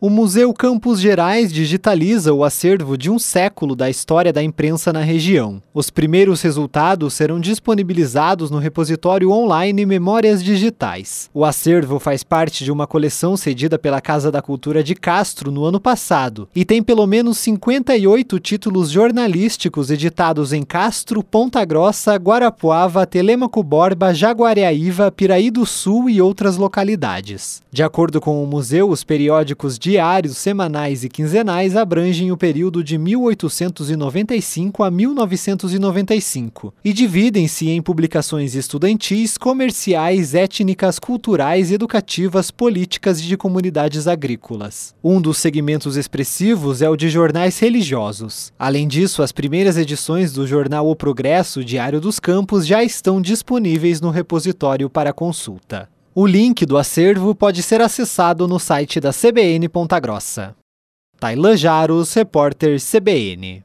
O Museu Campos Gerais digitaliza o acervo de um século da história da imprensa na região. Os primeiros resultados serão disponibilizados no repositório online Memórias Digitais. O acervo faz parte de uma coleção cedida pela Casa da Cultura de Castro no ano passado e tem pelo menos 58 títulos jornalísticos editados em Castro, Ponta Grossa, Guarapuava, Telêmaco Borba, Jaguareaíva, Piraí do Sul e outras localidades. De acordo com o museu, os periódicos diários, semanais e quinzenais abrangem o período de 1895 a 1995 e dividem-se em publicações estudantis, comerciais, étnicas, culturais, educativas, políticas e de comunidades agrícolas. Um dos segmentos expressivos é o de jornais religiosos. Além disso, as primeiras edições do jornal O Progresso, Diário dos Campos, já estão disponíveis no repositório para consulta. O link do acervo pode ser acessado no site da CBN Ponta Grossa. Tailan Jaros, repórter CBN.